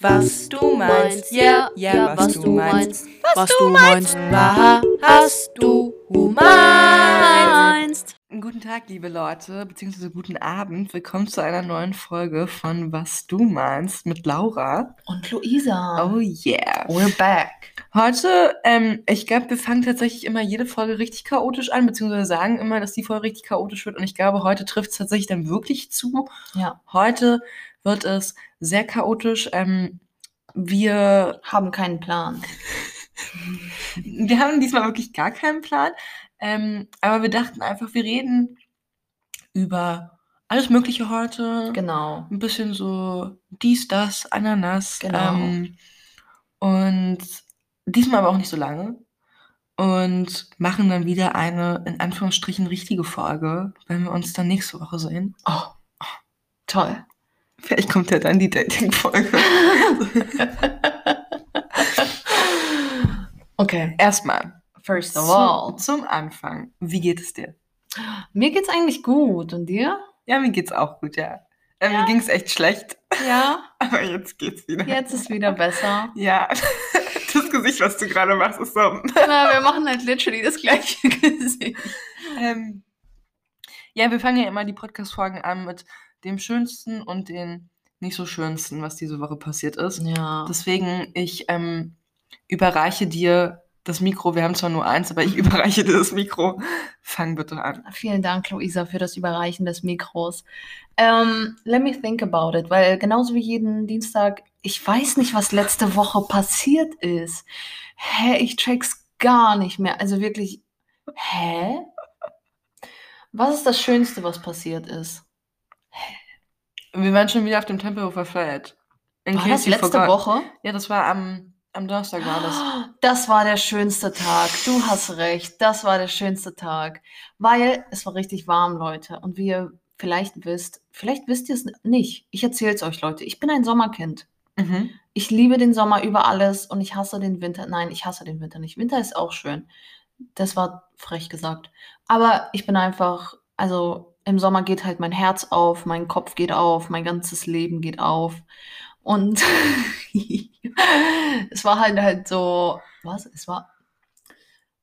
was du meinst. Ja, ja, was du meinst. Was du meinst. Was du meinst. Guten Tag, liebe Leute, beziehungsweise guten Abend. Willkommen zu einer neuen Folge von Was du meinst mit Laura. Und Luisa. Oh yeah. We're back. Heute, ähm, ich glaube, wir fangen tatsächlich immer jede Folge richtig chaotisch an, beziehungsweise sagen immer, dass die Folge richtig chaotisch wird. Und ich glaube, heute trifft es tatsächlich dann wirklich zu. Ja. Heute wird es sehr chaotisch. Ähm, wir, Haben keinen Plan. wir haben diesmal wirklich gar keinen Plan. Ähm, aber wir dachten einfach, wir reden über alles Mögliche heute. Genau. ein bisschen so dies, das, Ananas. Genau. Ähm, und diesmal aber auch nicht so lange. Und machen dann wieder eine, in Anführungsstrichen, richtige Folge, wenn wir uns dann nächste Woche sehen. Oh. Toll. Vielleicht kommt ja dann die Dating-Folge. Okay. Erstmal, First of all. zum, zum Anfang, wie geht es dir? Mir geht's eigentlich gut. Und dir? Ja, mir geht's auch gut, ja. Äh, Ja. Mir ging's echt schlecht, Ja. aber jetzt geht's wieder. Jetzt ist wieder besser. Ja, das Gesicht, was du gerade machst, ist so. Na, wir machen halt literally das gleiche Gesicht. Ähm, ja, wir fangen ja immer die Podcast-Folgen an mit dem Schönsten und den nicht so Schönsten, was diese Woche passiert ist. Ja. Deswegen, ich ähm, überreiche dir das Mikro. Wir haben zwar nur eins, aber ich überreiche dir das Mikro. Fang bitte an. Vielen Dank, Luisa, für das Überreichen des Mikros. Ähm, let me think about it, weil genauso wie jeden Dienstag, ich weiß nicht, was letzte Woche passiert ist. Hä, ich check's gar nicht mehr. Also wirklich, hä? Was ist das Schönste, was passiert ist? Wir waren schon wieder auf dem Tempelhofer Feld. In War das letzte forgot. Woche? Ja, das war am, am Donnerstag war das. Das war der schönste Tag. Du hast recht. Das war der schönste Tag. Weil es war richtig warm, Leute. Und wie ihr vielleicht wisst, vielleicht wisst ihr es nicht. Ich erzähle es euch, Leute. Ich bin ein Sommerkind. Mhm. Ich liebe den Sommer über alles und ich hasse den Winter. Nein, ich hasse den Winter nicht. Winter ist auch schön. Das war frech gesagt. Aber ich bin einfach, also im Sommer geht halt mein Herz auf, mein Kopf geht auf, mein ganzes Leben geht auf. Und es war halt halt so, was? Es war,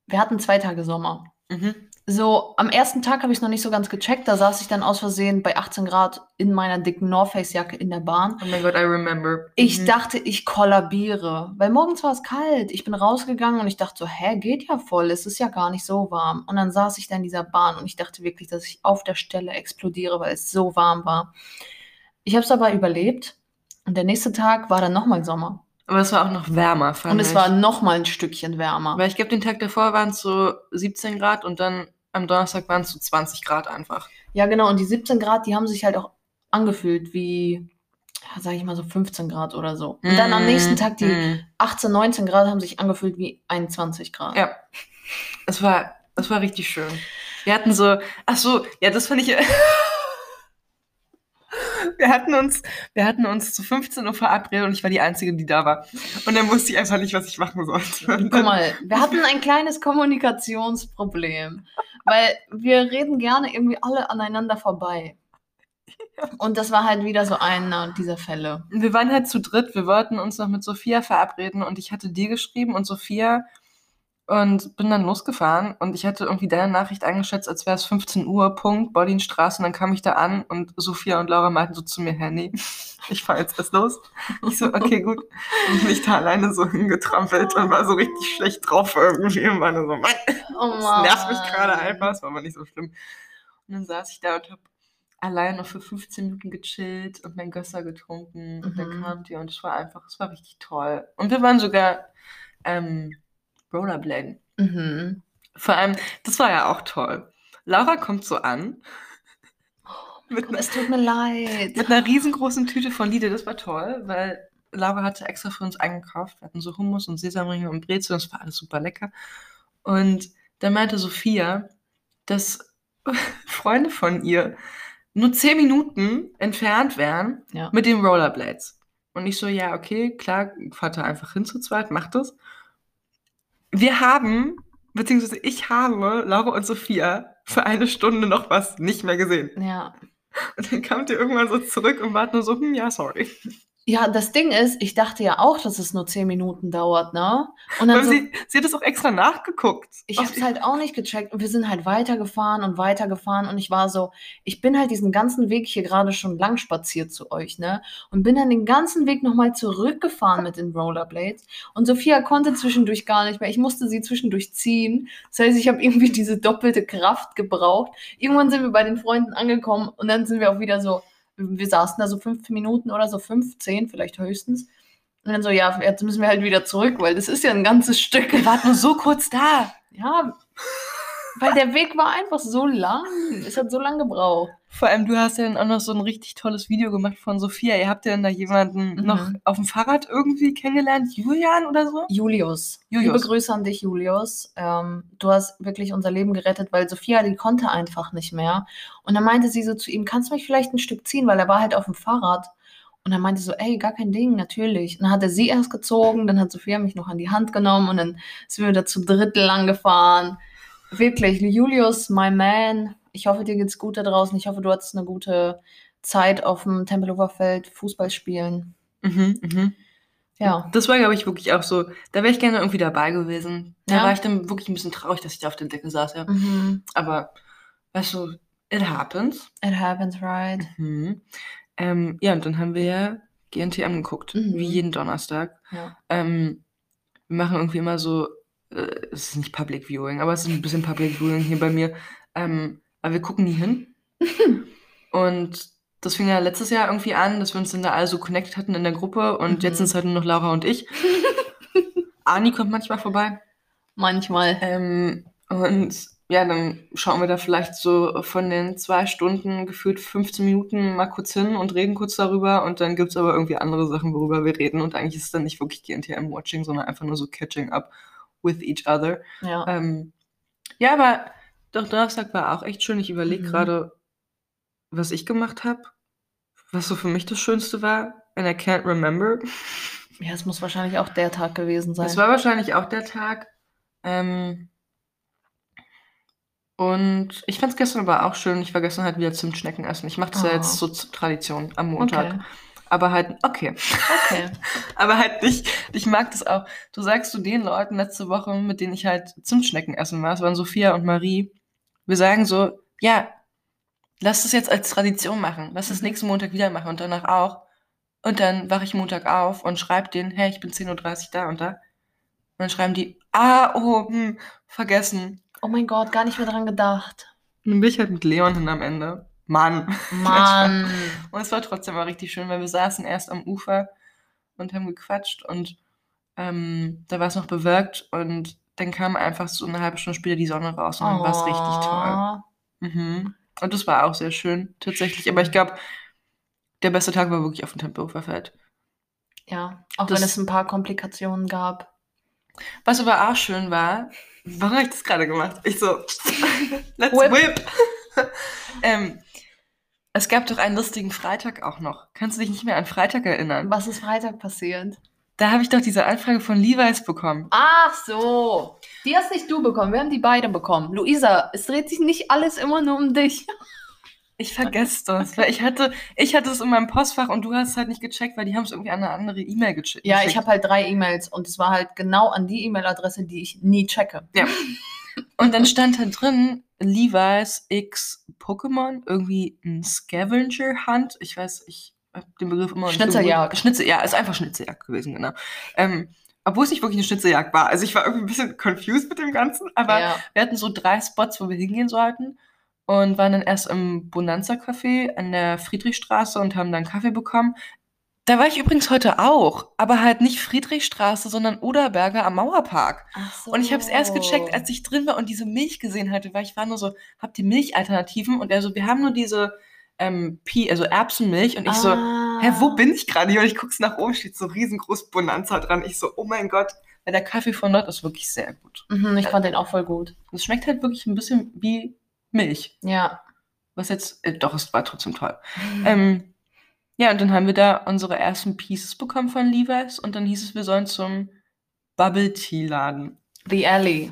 wir hatten zwei Tage Sommer. Mhm. So, am ersten Tag habe ich es noch nicht so ganz gecheckt. Da saß ich dann aus Versehen bei 18 Grad in meiner dicken North Face Jacke in der Bahn. Oh mein Gott, I remember. Ich mhm. dachte, ich kollabiere, weil morgens war es kalt. Ich bin rausgegangen und ich dachte so, hä, geht ja voll, es ist ja gar nicht so warm. Und dann saß ich da in dieser Bahn und ich dachte wirklich, dass ich auf der Stelle explodiere, weil es so warm war. Ich habe es aber überlebt und der nächste Tag war dann nochmal Sommer. Aber es war auch noch wärmer, fand Und es ich. war nochmal ein Stückchen wärmer. Weil ich glaube, den Tag davor waren es so 17 Grad und dann am Donnerstag waren es so 20 Grad einfach. Ja, genau. Und die 17 Grad, die haben sich halt auch angefühlt wie, ja, sag ich mal so 15 Grad oder so. Und dann am Mm, nächsten Tag die mm. 18, 19 Grad haben sich angefühlt wie 21 Grad. Ja. Es war, es war richtig schön. Wir hatten so, ach so, ja, das fand ich. Wir hatten uns, wir hatten uns zu 15 Uhr verabredet und ich war die Einzige, die da war. Und dann wusste ich einfach nicht, was ich machen sollte. Guck mal, wir hatten ein kleines Kommunikationsproblem, weil wir reden gerne irgendwie alle aneinander vorbei. Und das war halt wieder so einer dieser Fälle. Wir waren halt zu dritt. Wir wollten uns noch mit Sophia verabreden und ich hatte dir geschrieben und Sophia und bin dann losgefahren und ich hatte irgendwie deine Nachricht eingeschätzt, als wäre es 15 Uhr, Punkt, Bollinstraße und dann kam ich da an und Sophia und Laura meinten so zu mir, hä, nee, ich fahr jetzt erst los. Ich so, okay, gut. Und bin ich da alleine so hingetrampelt und war so richtig schlecht drauf irgendwie und war nur so, Mann, Oh das nervt mich gerade einfach, es war aber nicht so schlimm. Und dann saß ich da und hab allein noch für 15 Minuten gechillt und mein Gösser getrunken und dann Mhm. kamt ihr und es war einfach, es war richtig toll. Und wir waren sogar ähm, Rollerbladen. Mhm. Vor allem, das war ja auch toll. Laura kommt so an mit, Es tut mir leid. mit einer riesengroßen Tüte von Lidl. Das war toll, weil Laura hatte extra für uns eingekauft. Wir hatten so Hummus und Sesamringe und Brezel und es war alles super lecker. Und dann meinte Sophia, dass Freunde von ihr nur zehn Minuten entfernt wären Ja. mit den Rollerblades. Und ich so, ja, okay, klar, fahrt da einfach hin zu zweit, macht das. Wir haben, beziehungsweise ich habe Laura und Sophia für eine Stunde noch was nicht mehr gesehen. Ja. Und dann kamt ihr irgendwann so zurück und wart nur so, hm, ja, sorry. Ja, das Ding ist, ich dachte ja auch, dass es nur 10 Minuten dauert, ne? Und dann so, sie, sie hat es auch extra nachgeguckt. ich habe es halt auch nicht gecheckt und wir sind halt weitergefahren und weitergefahren und ich war so, ich bin halt diesen ganzen Weg hier gerade schon lang spaziert zu euch, ne? Und bin dann den ganzen Weg nochmal zurückgefahren mit den Rollerblades und Sophia konnte zwischendurch gar nicht mehr. Ich musste sie zwischendurch ziehen. Das heißt, ich habe irgendwie diese doppelte Kraft gebraucht. Irgendwann sind wir bei den Freunden angekommen und dann sind wir auch wieder so, wir saßen da so 15 Minuten oder so, 15 vielleicht höchstens. Und dann so, ja, jetzt müssen wir halt wieder zurück, weil das ist ja ein ganzes Stück. Ihr wart nur so kurz da. Ja, weil der Weg war einfach so lang. Es hat so lange gebraucht. Vor allem, du hast ja dann auch noch so ein richtig tolles Video gemacht von Sophia. Ihr habt ja dann da jemanden Mhm. noch auf dem Fahrrad irgendwie kennengelernt. Julian oder so? Julius. Julius. Liebe Grüße an dich, Julius. Ähm, du hast wirklich unser Leben gerettet, weil Sophia, die konnte einfach nicht mehr. Und dann meinte sie so zu ihm, kannst du mich vielleicht ein Stück ziehen, weil er war halt auf dem Fahrrad. Und dann meinte so, ey, gar kein Ding, natürlich. Und dann hat er sie erst gezogen, dann hat Sophia mich noch an die Hand genommen und dann sind wir wieder zu dritt lang gefahren. Wirklich, Julius, my man. Ich hoffe, dir geht's gut da draußen. Ich hoffe, du hattest eine gute Zeit auf dem Tempelhofer Feld Fußball spielen. Mhm, mhm. Ja. Das war, glaube ich, wirklich auch so. Da wäre ich gerne irgendwie dabei gewesen. Da Ja. war ich dann wirklich ein bisschen traurig, dass ich da auf der Decke saß, ja. Mhm. Aber, weißt du, it happens. It happens, right? Mhm. Ähm, ja, und dann haben wir ja GNTM geguckt, Mhm. wie jeden Donnerstag. Ja. Ähm, wir machen irgendwie immer so, äh, es ist nicht Public Viewing, aber es ist ein bisschen Public Viewing hier bei mir. Ähm, aber wir gucken nie hin. und das fing ja letztes Jahr irgendwie an, dass wir uns dann da alle so connected hatten in der Gruppe und Mhm. jetzt sind es halt nur noch Laura und ich. Ani kommt manchmal vorbei. Manchmal. Ähm, und ja, dann schauen wir da vielleicht so von den zwei Stunden gefühlt 15 Minuten mal kurz hin und reden kurz darüber. Und dann gibt's aber irgendwie andere Sachen, worüber wir reden. Und eigentlich ist es dann nicht wirklich GNTM-Watching, sondern einfach nur so catching up with each other. Ja. Ähm, ja, aber doch Donnerstag war auch echt schön. Ich überlege Mhm. gerade, was ich gemacht habe. Was so für mich das Schönste war. And I can't remember. Ja, es muss wahrscheinlich auch der Tag gewesen sein. Das war wahrscheinlich auch der Tag. Ähm, und ich fand es gestern aber auch schön. Ich war gestern halt wieder Zimtschnecken essen. Ich mache das ja Oh. jetzt so zur Tradition am Montag. okay. Aber halt, okay. Okay. Aber halt nicht, ich mag das auch. Du sagst zu den Leuten letzte Woche, mit denen ich halt Zimtschnecken essen war, es waren Sophia und Marie, wir sagen so, ja, lass das jetzt als Tradition machen. Lass das Mhm. nächsten Montag wieder machen und danach auch. Und dann wache ich Montag auf und schreibe denen, hey, ich bin 10.30 Uhr da und da. Und dann schreiben die, ah, oh, hm, vergessen. Oh mein Gott, gar nicht mehr dran gedacht. Und dann bin ich halt mit Leon hin am Ende. Mann. Mann. Und es war trotzdem mal richtig schön, weil wir saßen erst am Ufer und haben gequatscht und ähm, da war es noch bewölkt und dann kam einfach so eine halbe Stunde später die Sonne raus und dann war es richtig toll. Oh. Mhm. Und das war auch sehr schön, tatsächlich. Aber ich glaube, der beste Tag war wirklich auf dem Tempelhofer Feld. Ja, auch Das- wenn es ein paar Komplikationen gab. Was aber auch schön war, warum habe ich das gerade gemacht? Ich so, let's Whip. whip. ähm, es gab doch einen lustigen Freitag auch noch. Kannst du dich nicht mehr an Freitag erinnern? Was ist Freitag passiert? Da habe ich doch diese Anfrage von Levi's bekommen. Ach so. Die hast nicht du bekommen, wir haben die beide bekommen. Luisa, es dreht sich nicht alles immer nur um dich. Ich vergesse das, weil ich hatte, ich hatte es in meinem Postfach und du hast es halt nicht gecheckt, weil die haben es irgendwie an eine andere E-Mail geche- geschickt. Ja, ich habe halt drei E-Mails und es war halt genau an die E-Mail-Adresse, die ich nie checke. Und dann stand da drin Levi's X Pokémon, irgendwie ein Scavenger Hunt. Ich weiß, ich habe den Begriff immer noch nicht Schnitzeljagd. Schnitzel, ja, ist einfach Schnitzeljagd gewesen, genau. Ähm, obwohl es nicht wirklich eine Schnitzeljagd war. Also ich war irgendwie ein bisschen confused mit dem Ganzen, aber ja. wir hatten so drei Spots, wo wir hingehen sollten und waren dann erst im Bonanza Café an der Friedrichstraße und haben dann Kaffee bekommen. Da war ich übrigens heute auch, aber halt nicht Friedrichstraße, sondern Oderberger am Mauerpark. Ach so. Und ich habe es erst gecheckt, als ich drin war und diese Milch gesehen hatte, weil ich war nur so, habt ihr Milchalternativen? Und er so, wir haben nur diese ähm, Pi, also Erbsenmilch. Und ich so, Ah. hä, wo bin ich gerade? Und ich guck's nach oben, steht so riesengroß Bonanza dran. Ich so, oh mein Gott, weil der Kaffee von dort ist wirklich sehr gut. Mhm, ich fand den auch voll gut. Es schmeckt halt wirklich ein bisschen wie Milch. Ja. Was jetzt, äh, doch, es war trotzdem toll. Ähm, ja, und dann haben wir da unsere ersten Pieces bekommen von Levi's und dann hieß es, wir sollen zum Bubble Tea Laden. The Alley.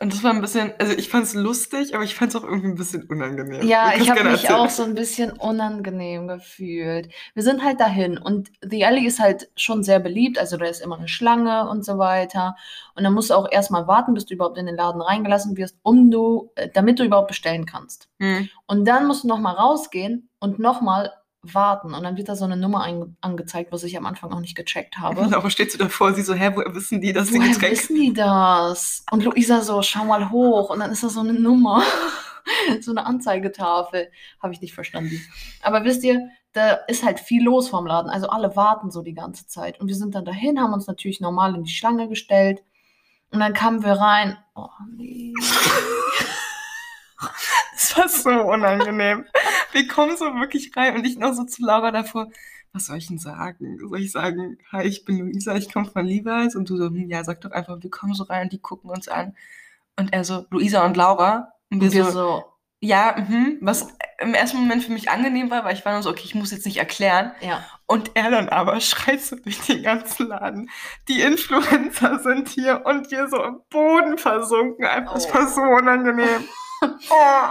Und das war ein bisschen, also ich fand es lustig, aber ich fand es auch irgendwie ein bisschen unangenehm. Ja, ich habe mich erzählen. auch so ein bisschen unangenehm gefühlt. Wir sind halt dahin und The Alley ist halt schon sehr beliebt, also da ist immer eine Schlange und so weiter. Und dann musst du auch erstmal warten, bis du überhaupt in den Laden reingelassen wirst, um du, äh, damit du überhaupt bestellen kannst. Hm. Und dann musst du nochmal rausgehen und nochmal warten. Und dann wird da so eine Nummer angezeigt, was ich am Anfang auch nicht gecheckt habe. Laura steht so davor, sie so, hä, woher wissen die, dass die Woher Getränke... wissen die das? Und Luisa so, schau mal hoch. Und dann ist da so eine Nummer, so eine Anzeigetafel. Habe ich nicht verstanden. Aber wisst ihr, da ist halt viel los vom Laden. Also alle warten so die ganze Zeit. Und wir sind dann dahin, haben uns natürlich normal in die Schlange gestellt. Und dann kamen wir rein. Oh nee. Das war so unangenehm. Wir kommen so wirklich rein und ich noch so zu Laura davor, was soll ich denn sagen? Soll ich sagen, hi, ich bin Luisa, ich komme von Levi's? Und du so, hm, ja, sag doch einfach, wir kommen so rein, die gucken uns an. Und er so, Luisa und Laura. Und wir, Und wir so, so, ja, mhm, was im ersten Moment für mich angenehm war, weil ich war nur so, okay, ich muss jetzt nicht erklären. ja. Und er dann aber schreit so durch den ganzen Laden. Die Influencer sind hier und wir so im Boden versunken. Einfach, Oh. war so unangenehm. Oh.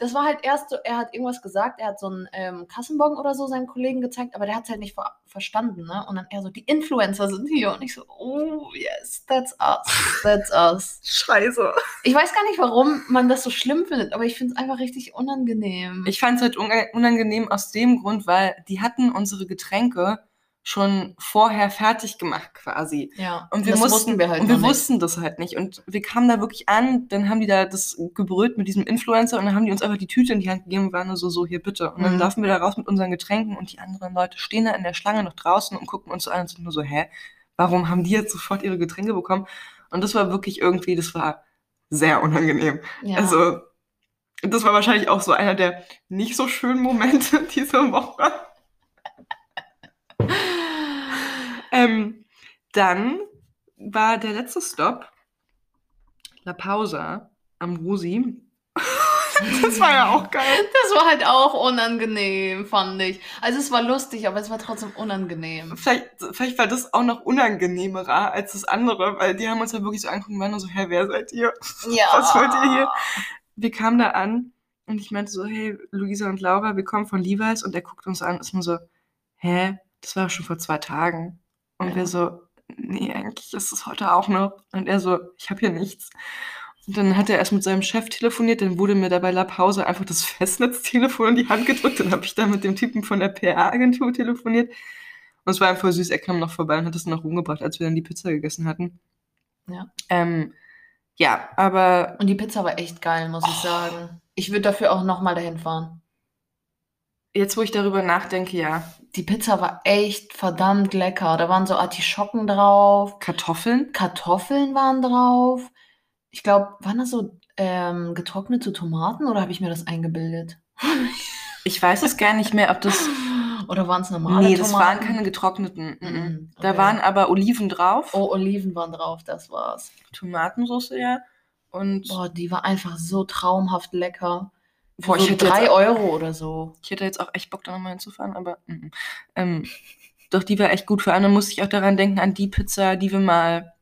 Das war halt erst so, er hat irgendwas gesagt, er hat so einen ähm, Kassenbon oder so seinen Kollegen gezeigt, aber der hat es halt nicht ver verstanden, ne? Und dann er so, die Influencer sind hier. Und ich so, oh yes, that's us, that's us. Scheiße. Ich weiß gar nicht, warum man das so schlimm findet, aber ich finde es einfach richtig unangenehm. Ich fand es halt unangenehm aus dem Grund, weil die hatten unsere Getränke schon vorher fertig gemacht quasi. ja, Und wir das mussten, wussten wir halt und wir nicht. wussten das halt nicht. Und wir kamen da wirklich an, dann haben die da das gebrüllt mit diesem Influencer und dann haben die uns einfach die Tüte in die Hand gegeben und waren nur so, so, hier bitte. Und dann Mhm. laufen wir da raus mit unseren Getränken und die anderen Leute stehen da in der Schlange noch draußen und gucken uns so an und sind nur so, hä, warum haben die jetzt sofort ihre Getränke bekommen? Und das war wirklich irgendwie, das war sehr unangenehm. Ja. Also, das war wahrscheinlich auch so einer der nicht so schönen Momente dieser Woche. Ähm, dann war der letzte Stop La Pausa am Rosi. das war ja auch geil. das war halt auch unangenehm, fand ich. Also es war lustig, aber es war trotzdem unangenehm. Vielleicht, vielleicht war das auch noch unangenehmerer als das andere, weil die haben uns ja wirklich so angeguckt und waren nur so, hä, wer seid ihr? Ja. Was wollt ihr hier? Wir kamen da an und ich meinte so, hey, Luisa und Laura, wir kommen von Levi's und er guckt uns an und ist nur so, hä, das war schon vor zwei Tagen. Und Ja. wir so, nee, eigentlich ist es heute auch noch. Und er so, ich habe hier nichts. Und dann hat er erst mit seinem Chef telefoniert, dann wurde mir da bei La Pause einfach das Festnetztelefon in die Hand gedrückt. Dann habe ich da mit dem Typen von der PR-Agentur telefoniert. Und es war einfach süß, er kam noch vorbei und hat es noch rumgebracht, als wir dann die Pizza gegessen hatten. Ja. Ähm, ja, aber Und die Pizza war echt geil, muss ich sagen. Ich würde dafür auch nochmal dahin fahren. Jetzt, wo ich darüber nachdenke, ja, Die Pizza war echt verdammt lecker. Da waren so Artischocken drauf, Kartoffeln. Kartoffeln waren drauf. Ich glaube, waren das so ähm, getrocknete Tomaten oder habe ich mir das eingebildet? Ich weiß es gar nicht mehr, ob das. Oder waren es normale nee, das waren Tomaten? keine getrockneten. Mhm, Da okay. waren aber Oliven drauf. Oh, Oliven waren drauf, das war's. Tomatensauce, ja. Und Boah, die war einfach so traumhaft lecker. Boah, ich so hätte jetzt- drei Euro oder so. ich hätte jetzt auch echt Bock, da nochmal hinzufahren, aber. mhm. Ähm, doch, die war echt gut. Vor allem musste ich auch daran denken, an die Pizza, die wir mal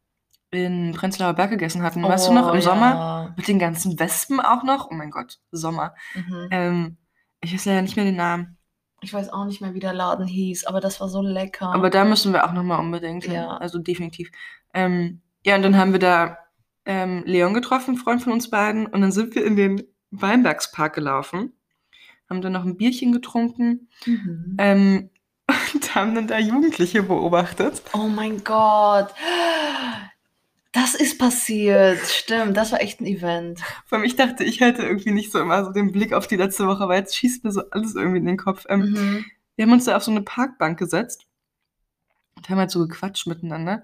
in Prenzlauer Berg gegessen hatten. weißt du noch, im Oh, ja. Sommer? Mit den ganzen Wespen auch noch. Oh mein Gott, Sommer. Mhm. Ähm, ich weiß leider nicht mehr den Namen. Ich weiß auch nicht mehr, wie der Laden hieß, aber das war so lecker. Aber da müssen wir auch nochmal unbedingt hin. Ja. Also definitiv. Ähm, ja, und dann haben wir da ähm, Leon getroffen, Freund von uns beiden. Und dann sind wir in den Weinbergspark gelaufen, haben dann noch ein Bierchen getrunken mhm. ähm, und haben dann da Jugendliche beobachtet. Oh mein Gott. Das ist passiert. Stimmt, das war echt ein Event. Vor allem, ich dachte, ich hätte irgendwie nicht so immer so den Blick auf die letzte Woche, weil jetzt schießt mir so alles irgendwie in den Kopf. Ähm, Mhm. Wir haben uns da auf so eine Parkbank gesetzt und haben halt so gequatscht miteinander.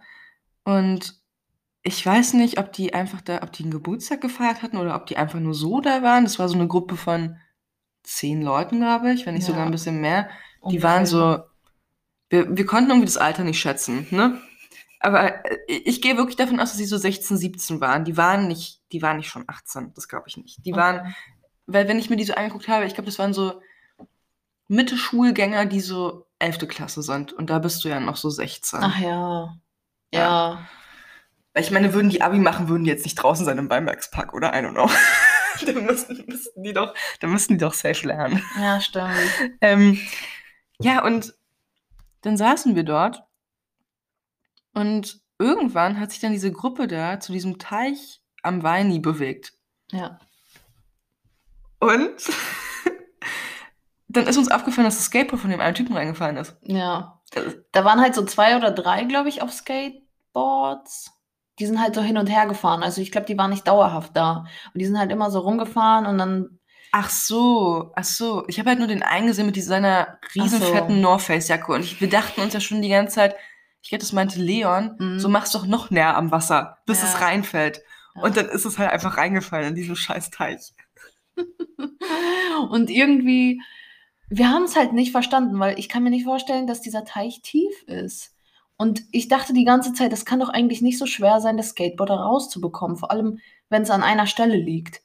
Und ich weiß nicht, ob die einfach da, ob die einen Geburtstag gefeiert hatten oder ob die einfach nur so da waren. Das war so eine Gruppe von zehn Leuten, glaube ich, wenn nicht sogar ein bisschen mehr. Die Ungefähr. waren so, wir, wir konnten irgendwie das Alter nicht schätzen, ne? Aber äh, ich gehe wirklich davon aus, dass sie so 16, 17 waren. Die waren nicht, die waren nicht schon 18, das glaube ich nicht. Die waren, Okay. weil wenn ich mir die so angeguckt habe, ich glaube, das waren so Mitte-Schulgänger, die so 11. Klasse sind. Und da bist du ja noch so 16. Ach ja. Ja. Ja. Weil ich meine, würden die Abi machen, würden die jetzt nicht draußen sein im Weinbergspark, oder? I don't know. dann, müssten, müssten die doch, dann müssten die doch safe lernen. Ja, stimmt. Ähm, ja, und dann saßen wir dort und irgendwann hat sich dann diese Gruppe da zu diesem Teich am Weini bewegt. Ja. Und dann ist uns aufgefallen, dass das Skateboard von dem einen Typen reingefallen ist. Ja. Das- Da waren halt so zwei oder drei, glaube ich, auf Skateboards. Die sind halt so hin und her gefahren. Also ich glaube, die waren nicht dauerhaft da. Und die sind halt immer so rumgefahren und dann. Ach so, ach so. Ich habe halt nur den einen gesehen mit dieser- seiner riesen Ach so. fetten North Face Jacke und ich, wir dachten uns ja schon die ganze Zeit, ich glaube, das meinte Leon, Mhm. so mach's doch noch näher am Wasser, bis Ja. es reinfällt. Ja. Und dann ist es halt einfach reingefallen in diesen scheiß Teich. Und irgendwie, wir haben es halt nicht verstanden, weil ich kann mir nicht vorstellen, dass dieser Teich tief ist. Und ich dachte die ganze Zeit, das kann doch eigentlich nicht so schwer sein, das Skateboard da rauszubekommen, vor allem wenn es an einer Stelle liegt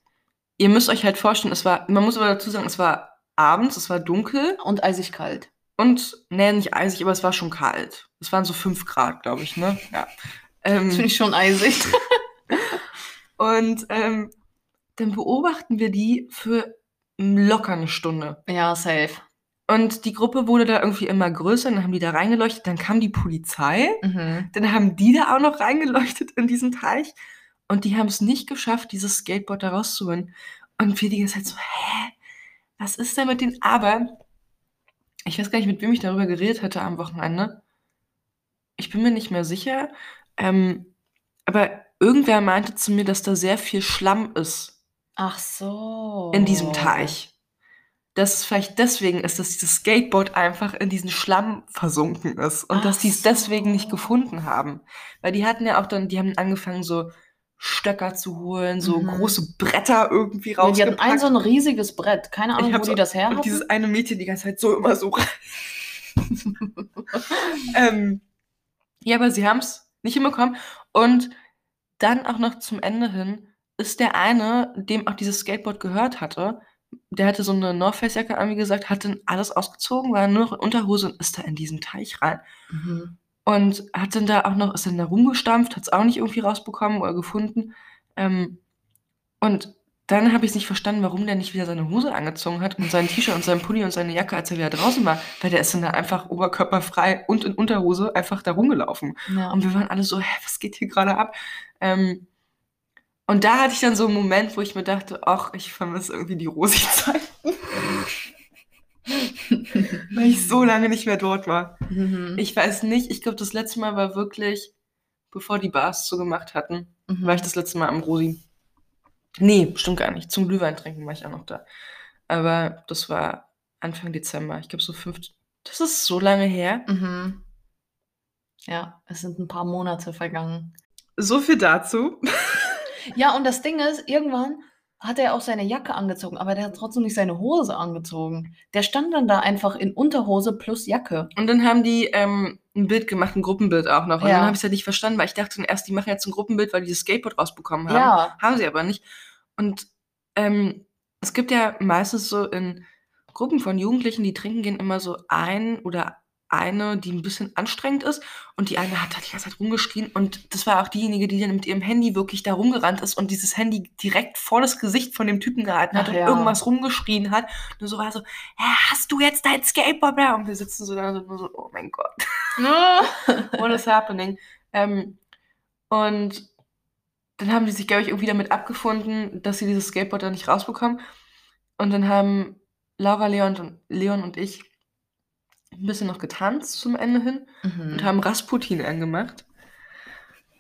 Ihr müsst euch halt vorstellen, es war, man muss aber dazu sagen, es war abends, es war dunkel und eisig kalt. und, nee, nicht eisig, aber es war schon kalt. Es waren so fünf Grad, glaube ich, ne? Ja. Ähm, Das finde ich schon eisig. und ähm, dann beobachten wir die für locker eine Stunde. ja, safe. Und die Gruppe wurde da irgendwie immer größer, dann haben die da reingeleuchtet, dann kam die Polizei, Mhm. dann haben die da auch noch reingeleuchtet in diesen Teich und die haben es nicht geschafft, dieses Skateboard da rauszuholen. Und wir die ganze Zeit so, hä, was ist denn mit den Aber? Ich weiß gar nicht, mit wem ich darüber geredet hatte am Wochenende. Ich bin mir nicht mehr sicher. Ähm, aber irgendwer meinte zu mir, dass da sehr viel Schlamm ist Ach so. in diesem Teich. Dass es vielleicht deswegen ist, dass dieses Skateboard einfach in diesen Schlamm versunken ist und Ach dass die es deswegen nicht so. gefunden haben. Weil die hatten ja auch dann, die haben angefangen, so Stöcker zu holen, so Mhm. große Bretter irgendwie Ja, die hatten rausgepackt. ein so ein riesiges Brett. Keine Ahnung, wo die das her und hatten. dieses eine Mädchen die ganze Zeit so immer so ähm, ja, aber sie haben es nicht hinbekommen. Und dann auch noch zum Ende hin ist der eine, dem auch dieses Skateboard gehört hatte, der hatte so eine North Face Jacke an, wie gesagt, hat dann alles ausgezogen, war nur noch in Unterhose und ist da in diesen Teich rein. Mhm. Und hat dann da auch noch, ist dann da rumgestampft, hat es auch nicht irgendwie rausbekommen oder gefunden. Ähm, und dann habe ich es nicht verstanden, warum der nicht wieder seine Hose angezogen hat und sein T-Shirt und sein Pulli und seine Jacke, als er wieder draußen war. Weil der ist dann da einfach oberkörperfrei und in Unterhose einfach da rumgelaufen. Ja. Und wir waren alle so, hä, was geht hier gerade ab? Ähm, und da hatte ich dann so einen Moment, wo ich mir dachte, ach, ich vermisse irgendwie die Rosi-Zeit. Weil ich so lange nicht mehr dort war. Mhm. Ich weiß nicht, ich glaube, das letzte Mal war wirklich, bevor die Bars zugemacht hatten, Mhm. war ich das letzte Mal am Rosi. Nee, stimmt gar nicht. Zum Glühwein trinken war ich auch noch da. Aber das war Anfang Dezember. Ich glaube, so fünf. Das ist so lange her. Mhm. Ja, es sind ein paar Monate vergangen. So viel dazu. Ja, und das Ding ist, irgendwann hat er auch seine Jacke angezogen, aber der hat trotzdem nicht seine Hose angezogen. Der stand dann da einfach in Unterhose plus Jacke. Und dann haben die ähm, ein Bild gemacht, ein Gruppenbild auch noch. Und Ja. dann habe ich es ja nicht verstanden, weil ich dachte dann erst, die machen jetzt ein Gruppenbild, weil die das Skateboard rausbekommen haben. Ja. Haben sie aber nicht. Und ähm, es gibt ja meistens so in Gruppen von Jugendlichen, die trinken gehen, immer so ein oder eine, die ein bisschen anstrengend ist. Und die eine hat da die ganze Zeit rumgeschrien. Und das war auch diejenige, die dann mit ihrem Handy wirklich da rumgerannt ist und dieses Handy direkt vor das Gesicht von dem Typen gehalten hat Ach und ja. irgendwas rumgeschrien hat. Nur so war so, hast du jetzt dein Skateboard? da?" Und wir sitzen so da so, nur so, oh mein Gott what is happening? Ähm, und dann haben die sich, glaube ich, irgendwie damit abgefunden, dass sie dieses Skateboard da nicht rausbekommen. Und dann haben Laura, Leon und, Leon und ich ein bisschen noch getanzt zum Ende hin Mhm. und haben Rasputin angemacht.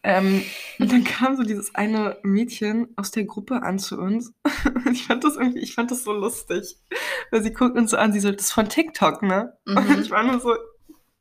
Ähm, und dann kam so dieses eine Mädchen aus der Gruppe an zu uns. Und ich fand das irgendwie, ich fand das so lustig. Weil sie guckt uns so an, sie so, das ist von TikTok, ne? Und Mhm. ich war nur so,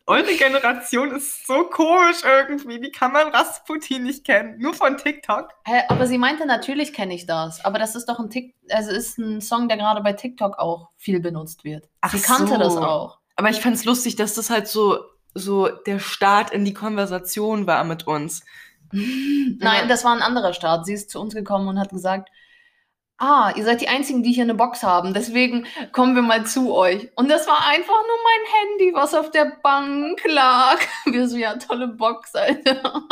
eure Generation ist so komisch irgendwie. Wie kann man Rasputin nicht kennen? Nur von TikTok. Hä, aber sie meinte, natürlich kenne ich das. Aber das ist doch ein Tik also ist ein Song, der gerade bei TikTok auch viel benutzt wird. Ach sie kannte so. das auch. Aber ich fand es lustig, dass das halt so, so der Start in die Konversation war mit uns. Nein, das war ein anderer Start. Sie ist zu uns gekommen und hat gesagt, ah, ihr seid die Einzigen, die hier eine Box haben, deswegen kommen wir mal zu euch. Und das war einfach nur mein Handy, was auf der Bank lag. Wir so, ja, tolle Box, Alter.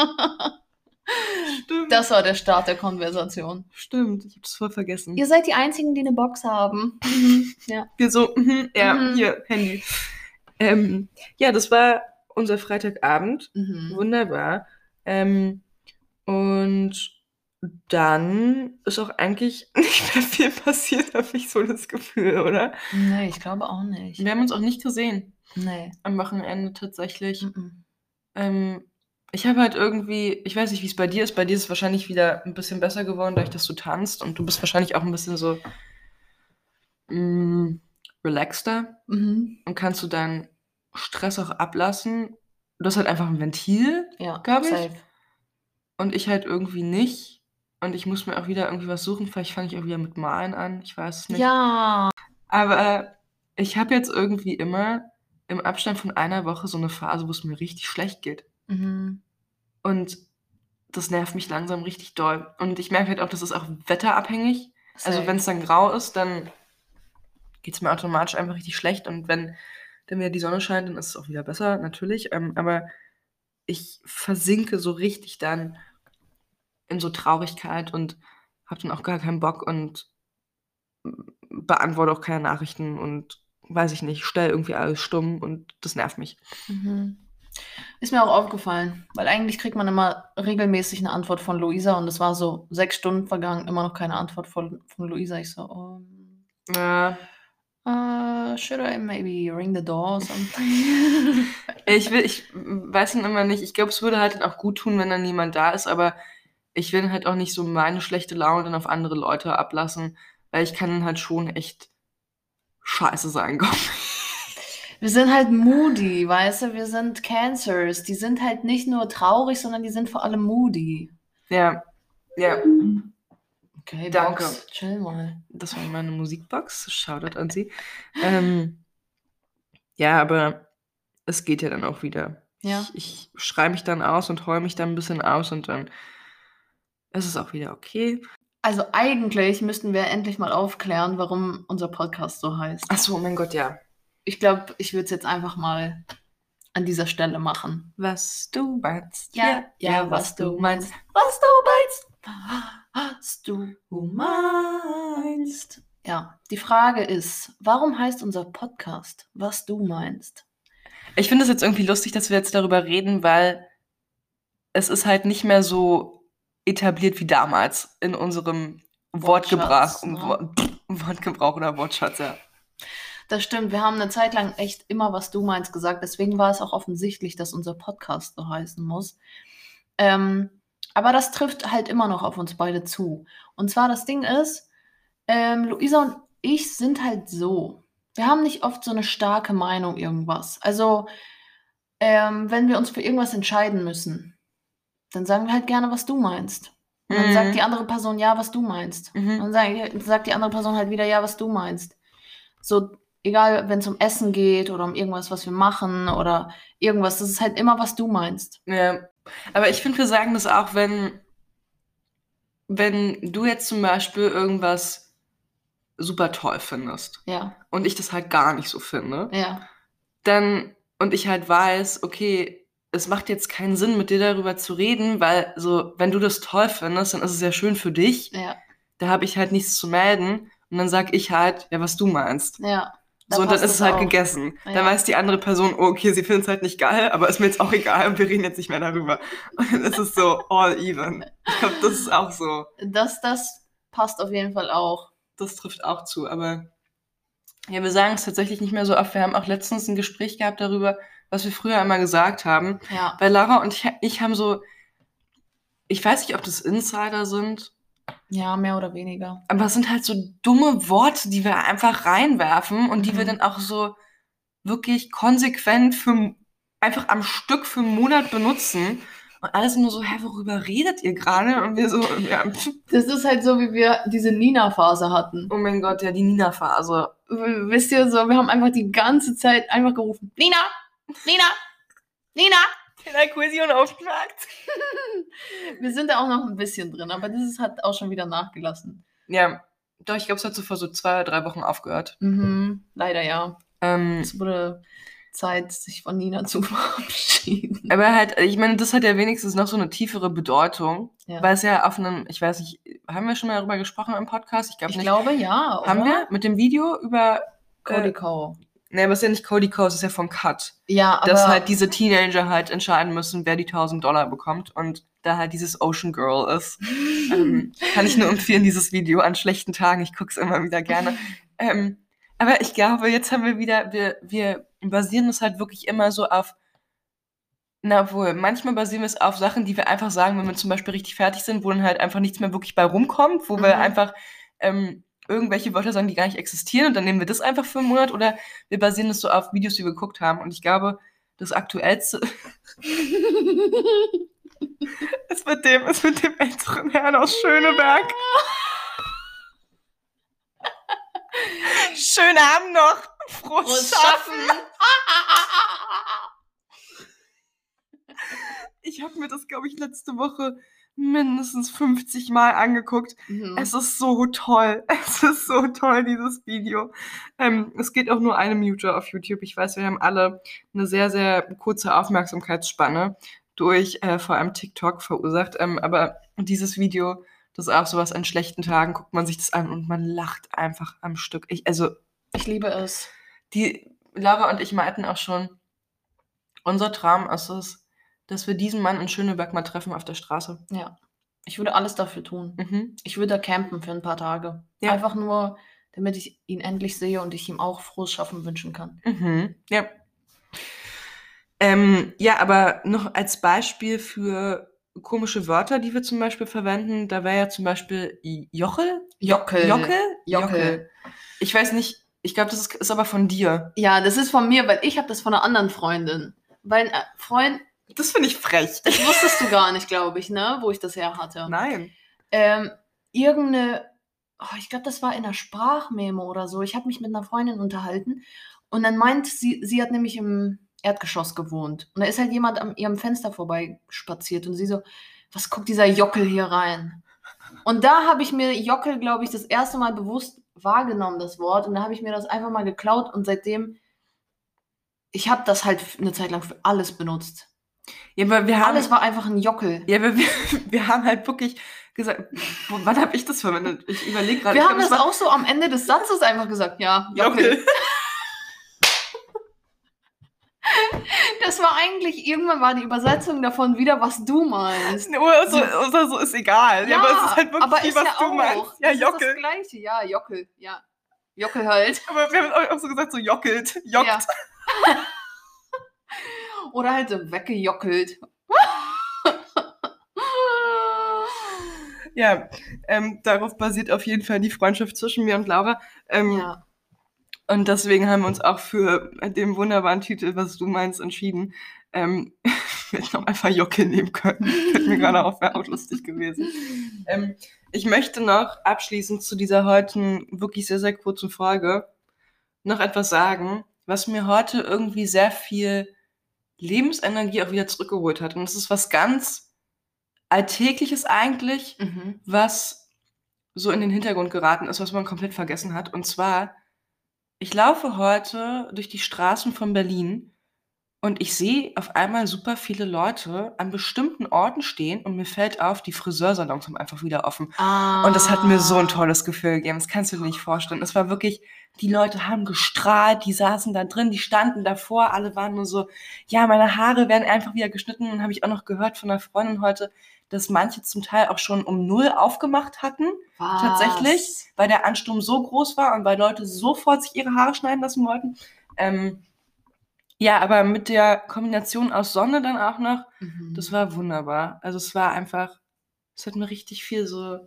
Stimmt. Das war der Start der Konversation. Stimmt, ich hab's voll vergessen. Ihr seid die Einzigen, die eine Box haben. ja. Wir so, mhm, ja, Mhm. hier, Handy. Ähm, ja, das war unser Freitagabend. Mhm. Wunderbar. Ähm, und dann ist auch eigentlich nicht mehr viel passiert, habe ich so das Gefühl, oder? Nee, ich glaube auch nicht. Wir haben uns auch nicht gesehen Nee. am Wochenende tatsächlich. Mhm. Ähm, ich habe halt irgendwie, ich weiß nicht, wie es bei dir ist. Bei dir ist es wahrscheinlich wieder ein bisschen besser geworden, dadurch, dass du tanzt. Und du bist wahrscheinlich auch ein bisschen so mh, relaxter Mhm. und kannst du deinen Stress auch ablassen. Du hast halt einfach ein Ventil Ja, Glaub ich. safe. und ich halt irgendwie nicht. Und ich muss mir auch wieder irgendwie was suchen. Vielleicht fange ich auch wieder mit Malen an. Ich weiß es nicht. Ja. Aber ich habe jetzt irgendwie immer im Abstand von einer Woche so eine Phase, wo es mir richtig schlecht geht. Mhm. Und das nervt mich langsam richtig doll. Und ich merke halt auch, das ist auch wetterabhängig. Also Safe. wenn es dann grau ist, dann geht es mir automatisch einfach richtig schlecht. Und wenn dann wieder die Sonne scheint, dann ist es auch wieder besser, natürlich. Ähm, aber ich versinke so richtig dann in so Traurigkeit und habe dann auch gar keinen Bock und beantworte auch keine Nachrichten und weiß ich nicht, stelle irgendwie alles stumm und das nervt mich. Mhm. Ist mir auch aufgefallen, weil eigentlich kriegt man immer regelmäßig eine Antwort von Luisa und es war so sechs Stunden vergangen, immer noch keine Antwort von, von Luisa. Ich so, um, Ja. Uh, should I maybe ring the door or something? Ich will, ich weiß dann immer nicht, ich glaube, es würde halt dann auch gut tun, wenn dann niemand da ist, aber ich will halt auch nicht so meine schlechte Laune dann auf andere Leute ablassen, weil ich kann dann halt schon echt scheiße sein, komm. Wir sind halt moody, weißt du? Wir sind Cancers. Die sind halt nicht nur traurig, sondern die sind vor allem moody. Ja, ja, Okay, Danke. Box, chill mal. das war meine Musikbox, Shoutout an sie. Ähm, ja, aber es geht ja dann auch wieder. Ja. Ich, ich schreibe mich dann aus und heule mich dann ein bisschen aus und dann ist es auch wieder okay. Also eigentlich müssten wir endlich mal aufklären, warum unser Podcast so heißt. Ach so, mein Gott, ja. Ich glaube, ich würde es jetzt einfach mal an dieser Stelle machen. Was du meinst. Was du meinst. Was du meinst. Ja, die Frage ist, warum heißt unser Podcast, was du meinst? Ich finde es jetzt irgendwie lustig, dass wir jetzt darüber reden, weil es ist halt nicht mehr so etabliert wie damals in unserem Wortgebrauch, ne? Wort, Wortgebrauch oder Wortschatz, ja. Das stimmt, wir haben eine Zeit lang echt immer, was du meinst, gesagt. Deswegen war es auch offensichtlich, dass unser Podcast so heißen muss. Ähm, aber das trifft halt immer noch auf uns beide zu. Und zwar das Ding ist, ähm, Luisa und ich sind halt so. Wir haben nicht oft so eine starke Meinung irgendwas. Also, ähm, wenn wir uns für irgendwas entscheiden müssen, dann sagen wir halt gerne, was du meinst. Und dann Mhm. sagt die andere Person ja, was du meinst. Mhm. Und dann sagt, sagt die andere Person halt wieder ja, was du meinst. So, egal, wenn es um Essen geht oder um irgendwas, was wir machen oder irgendwas, das ist halt immer, was du meinst. Ja, aber ich finde, wir sagen das auch, wenn, wenn du jetzt zum Beispiel irgendwas super toll findest Ja, und ich das halt gar nicht so finde, ja, dann und ich halt weiß, okay, es macht jetzt keinen Sinn, mit dir darüber zu reden, weil so, wenn du das toll findest, dann ist es ja schön für dich. ja, Da habe ich halt nichts zu melden und dann sag ich halt, ja, was du meinst. ja. So, und dann ist es halt auch. gegessen. Ja. Dann weiß die andere Person, oh, okay, sie findet es halt nicht geil, aber ist mir jetzt auch egal und wir reden jetzt nicht mehr darüber. Und dann ist es so all even. Ich glaube, das ist auch so. Das, das passt auf jeden Fall auch. Das trifft auch zu, aber ja, wir sagen es tatsächlich nicht mehr so oft. Wir haben auch letztens ein Gespräch gehabt darüber, was wir früher einmal gesagt haben. Ja, Weil Laura und ich, ich haben so, ich weiß nicht, ob das Insider sind, ja, mehr oder weniger. aber es sind halt so dumme Worte, die wir einfach reinwerfen und die wir Mhm. dann auch so wirklich konsequent für einfach am Stück für einen Monat benutzen. Und alles nur so, hä, worüber redet ihr gerade? Und wir so, ja, Das ist halt so, wie wir diese Nina-Phase hatten. oh mein Gott, ja, die Nina-Phase. Wisst ihr so, wir haben einfach die ganze Zeit einfach gerufen, Nina, Nina, Nina. Der Kohäsion aufgemacht. Wir sind da auch noch ein bisschen drin, aber das ist, hat auch schon wieder nachgelassen. Ja, doch, ich glaube, es hat so vor so zwei oder drei Wochen aufgehört. Mhm, leider ja. Ähm, Es wurde Zeit, sich von Nina zu verabschieden. Aber halt, ich meine, das hat ja wenigstens noch so eine tiefere Bedeutung, Ja. weil es ja auf einem, ich weiß nicht, haben wir schon mal darüber gesprochen im Podcast? Ich glaube Ich nicht. glaube ja. haben oder? wir mit dem Video über, Cody äh. Ne, aber es ist ja nicht Cody Coase, es ist ja vom Cut. Ja, aber dass halt diese Teenager halt entscheiden müssen, wer die 1000 Dollar bekommt und da halt dieses Ocean Girl ist. ähm, kann ich nur empfehlen, dieses Video an schlechten Tagen. Ich gucke es immer wieder gerne. Ähm, aber ich glaube, jetzt haben wir wieder, wir, wir basieren es halt wirklich immer so auf, na wohl, manchmal basieren wir es auf Sachen, die wir einfach sagen, wenn wir zum Beispiel richtig fertig sind, wo dann halt einfach nichts mehr wirklich bei rumkommt, wo wir Mhm. einfach ähm, irgendwelche Wörter sagen, die gar nicht existieren und dann nehmen wir das einfach für einen Monat oder wir basieren es so auf Videos, die wir geguckt haben. Und ich glaube, das aktuellste ist mit dem, ist mit dem älteren Herrn aus Schöneberg. Schönen Abend noch. Frohes, Frohes Schaffen. Schaffen. Ich habe mir das, glaube ich, letzte Woche mindestens 50 Mal angeguckt. Mhm. Es ist so toll. Es ist so toll, dieses Video. Ähm, es geht auch nur eine Minute auf YouTube. Ich weiß, wir haben alle eine sehr, sehr kurze Aufmerksamkeitsspanne durch äh, vor allem TikTok verursacht. Ähm, aber dieses Video, das ist auch sowas an schlechten Tagen, guckt man sich das an und man lacht einfach am Stück. Ich, also, ich liebe es. die Laura und ich meinten auch schon, unser Traum ist es, dass wir diesen Mann in Schöneberg mal treffen auf der Straße. Ja. Ich würde alles dafür tun. Mhm. Ich würde da campen für ein paar Tage. Ja. Einfach nur, damit ich ihn endlich sehe und ich ihm auch frohes Schaffen wünschen kann. Mhm. Ja. Ähm, ja, aber noch als Beispiel für komische Wörter, die wir zum Beispiel verwenden, da wäre ja zum Beispiel Jochel. Jockel. Jockel? Jockel. Ich weiß nicht, ich glaube, das ist, ist aber von dir. Ja, das ist von mir, weil ich habe das von einer anderen Freundin. Weil äh, Freund, Das finde ich frech. das wusstest du gar nicht, glaube ich, ne, wo ich das her hatte. Nein. Ähm, irgendeine, oh, ich glaube, das war in einer Sprachmemo oder so. Ich habe mich mit einer Freundin unterhalten und dann meint sie, sie hat nämlich im Erdgeschoss gewohnt und da ist halt jemand an ihrem Fenster vorbei spaziert und sie so, was guckt dieser Jockel hier rein? Und da habe ich mir Jockel, glaube ich, das erste Mal bewusst wahrgenommen, das Wort. Und da habe ich mir das einfach mal geklaut und seitdem, ich habe das halt eine Zeit lang für alles benutzt. Ja, aber wir haben, Alles war einfach ein Jockel. ja, aber wir, wir haben halt wirklich gesagt, wann habe ich das verwendet? Ich überlege gerade. Wir haben glaub, das auch so am Ende des Satzes einfach gesagt, ja, Jockel. Jockel. Das war eigentlich, irgendwann war die Übersetzung davon wieder, was du meinst. Oder so, oder so ist egal. Ja, aber es ist halt wirklich ist was ja du auch. meinst. Ja, Das Ist Jockel. das Gleiche, ja, Jockel, ja. Jockel halt. Aber wir haben auch so gesagt, so jockelt. Jockt. Ja. Oder halt so weggejockelt. Ja, ähm, darauf basiert auf jeden Fall die Freundschaft zwischen mir und Laura. Ähm, Ja. Und deswegen haben wir uns auch für den wunderbaren Titel, was du meinst, entschieden. Ähm, wir hätten auch einfach Jockel nehmen können. Fällt mir gerade auf, wäre auch lustig gewesen. Ähm, ich möchte noch abschließend zu dieser heutigen wirklich sehr, sehr kurzen Frage noch etwas sagen, was mir heute irgendwie sehr viel Lebensenergie auch wieder zurückgeholt hat. Und das ist was ganz Alltägliches eigentlich, Mhm. was so in den Hintergrund geraten ist, was man komplett vergessen hat. Und zwar, ich laufe heute durch die Straßen von Berlin und ich sehe auf einmal super viele Leute an bestimmten Orten stehen und mir fällt auf, die Friseursalons haben einfach wieder offen. Ah. Und das hat mir so ein tolles Gefühl gegeben. Das kannst du dir nicht vorstellen. Es war wirklich, die Leute haben gestrahlt, die saßen da drin, die standen davor, alle waren nur so, ja, meine Haare werden einfach wieder geschnitten. Und habe ich auch noch gehört von einer Freundin heute, dass manche zum Teil auch schon um null aufgemacht hatten, Was? tatsächlich, weil der Ansturm so groß war und weil Leute sofort sich ihre Haare schneiden lassen wollten. Ähm, ja, aber mit der Kombination aus Sonne dann auch noch, Mhm. das war wunderbar. Also es war einfach, es hat mir richtig viel so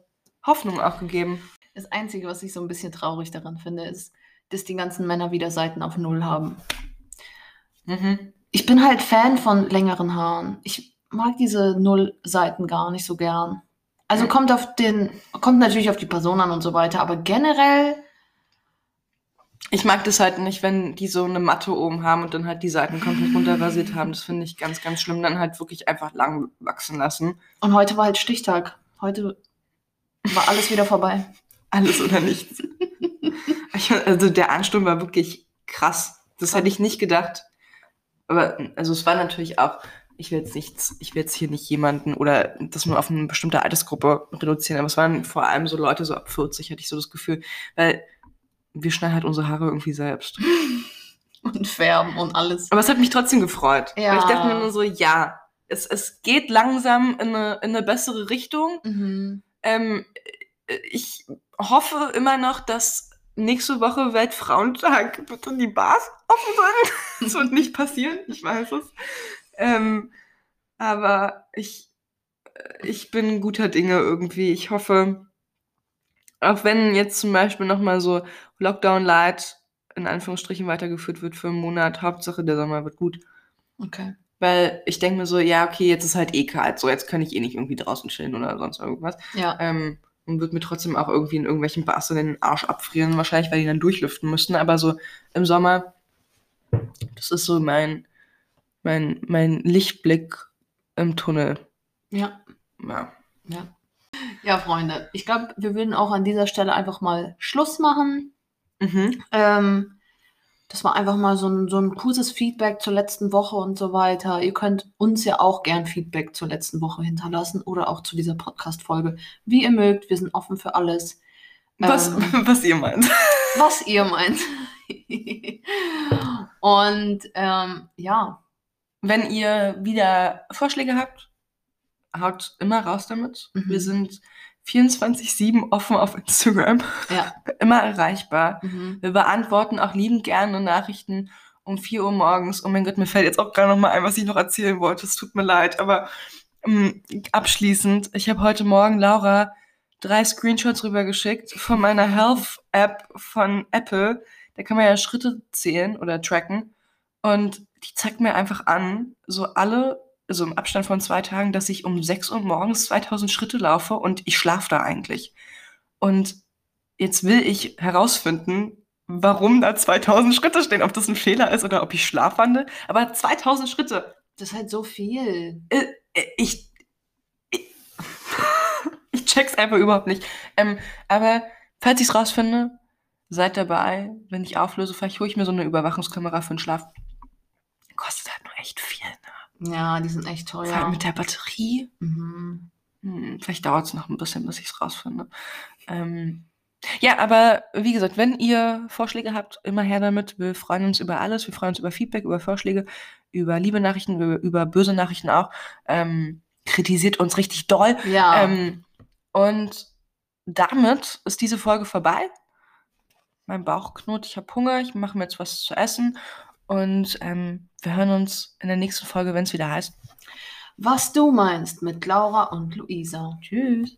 Hoffnung auch gegeben. Das Einzige, was ich so ein bisschen traurig daran finde, ist, dass die ganzen Männer wieder Seiten auf Null haben. Mhm. Ich bin halt Fan von längeren Haaren. Ich mag diese Null-Seiten gar nicht so gern. Also kommt auf den, kommt natürlich auf die Person an und so weiter, aber generell, Ich mag das halt nicht, wenn die so eine Matte oben haben und dann halt die Seiten komplett runterrasiert haben. Das finde ich ganz, ganz schlimm. Dann halt wirklich einfach lang wachsen lassen. und heute war halt Stichtag. Heute war alles wieder vorbei. Alles oder nichts. ich, also der Ansturm war wirklich krass. Das hätte ich nicht gedacht. Aber also es war natürlich auch, ich will jetzt nichts, ich will jetzt hier nicht jemanden oder das nur auf eine bestimmte Altersgruppe reduzieren, aber es waren vor allem so Leute so ab 40, hatte ich so das Gefühl, weil wir schneiden halt unsere Haare irgendwie selbst. Und färben und alles. Aber es hat mich trotzdem gefreut. Ja. Weil ich dachte mir nur so, ja, es, es geht langsam in eine, in eine bessere Richtung. Mhm. Ähm, ich hoffe immer noch, dass nächste Woche Weltfrauentag bitte die Bars offen sind. Das wird nicht passieren, ich weiß es. Ähm, aber ich, äh, ich bin guter Dinge irgendwie. Ich hoffe, auch wenn jetzt zum Beispiel nochmal so Lockdown Light in Anführungsstrichen weitergeführt wird für einen Monat, Hauptsache der Sommer wird gut. Okay. Weil ich denke mir so, ja, okay, jetzt ist halt eh kalt, so jetzt kann ich eh nicht irgendwie draußen chillen oder sonst irgendwas. Ja. Ähm, und wird mir trotzdem auch irgendwie in irgendwelchen Bars so den Arsch abfrieren, wahrscheinlich, weil die dann durchlüften müssten. Aber so im Sommer, das ist so mein, mein, mein Lichtblick im Tunnel. Ja. Ja. Ja. Ja, Freunde, ich glaube, wir würden auch an dieser Stelle einfach mal Schluss machen. Mhm. Ähm, das war einfach mal so ein, so ein kurzes Feedback zur letzten Woche und so weiter. Ihr könnt uns ja auch gern Feedback zur letzten Woche hinterlassen oder auch zu dieser Podcast-Folge. Wie ihr mögt, wir sind offen für alles. Was, Ähm, was ihr meint. was ihr meint. und ähm, ja, Wenn ihr wieder Vorschläge habt, haut immer raus damit. Mhm. Wir sind 24-7 offen auf Instagram, ja. immer erreichbar. Mhm. Wir beantworten auch liebend gerne Nachrichten um 4 Uhr morgens. Oh mein Gott, mir fällt jetzt auch gerade noch mal ein, was ich noch erzählen wollte. Es tut mir leid, aber ähm, abschließend, ich habe heute Morgen Laura drei Screenshots rübergeschickt von meiner Health-App von Apple. Da kann man ja Schritte zählen oder tracken. Und die zeigt mir einfach an, so alle, also im Abstand von zwei Tagen, dass ich um 6 Uhr morgens 2000 Schritte laufe und ich schlafe da eigentlich. Und jetzt will ich herausfinden, warum da 2000 Schritte stehen, ob das ein Fehler ist oder ob ich schlafwandel. Aber 2000 Schritte, Das ist halt so viel. äh, äh, ich, ich, ich check's einfach überhaupt nicht. Ähm, aber falls ich's rausfinde, seid dabei. Wenn ich auflöse, vielleicht hole ich mir so eine Überwachungskamera für den Schlaf. Kostet halt nur echt viel? Ja, die sind echt Vor allem teuer. mit der Batterie. Mhm. Hm, vielleicht dauert es noch ein bisschen, bis ich es rausfinde. Ähm, ja, aber wie gesagt, wenn ihr Vorschläge habt, immer her damit. Wir freuen uns über alles. Wir freuen uns über Feedback, über Vorschläge, über liebe Nachrichten, über, über böse Nachrichten auch. Ähm, kritisiert uns richtig doll. Ja. Ähm, und damit ist diese Folge vorbei. Mein Bauch knurrt, ich habe Hunger, ich mache mir jetzt was zu essen. Und ähm, wir hören uns in der nächsten Folge, wenn es wieder heißt. Was du meinst mit Laura und Luisa. Tschüss.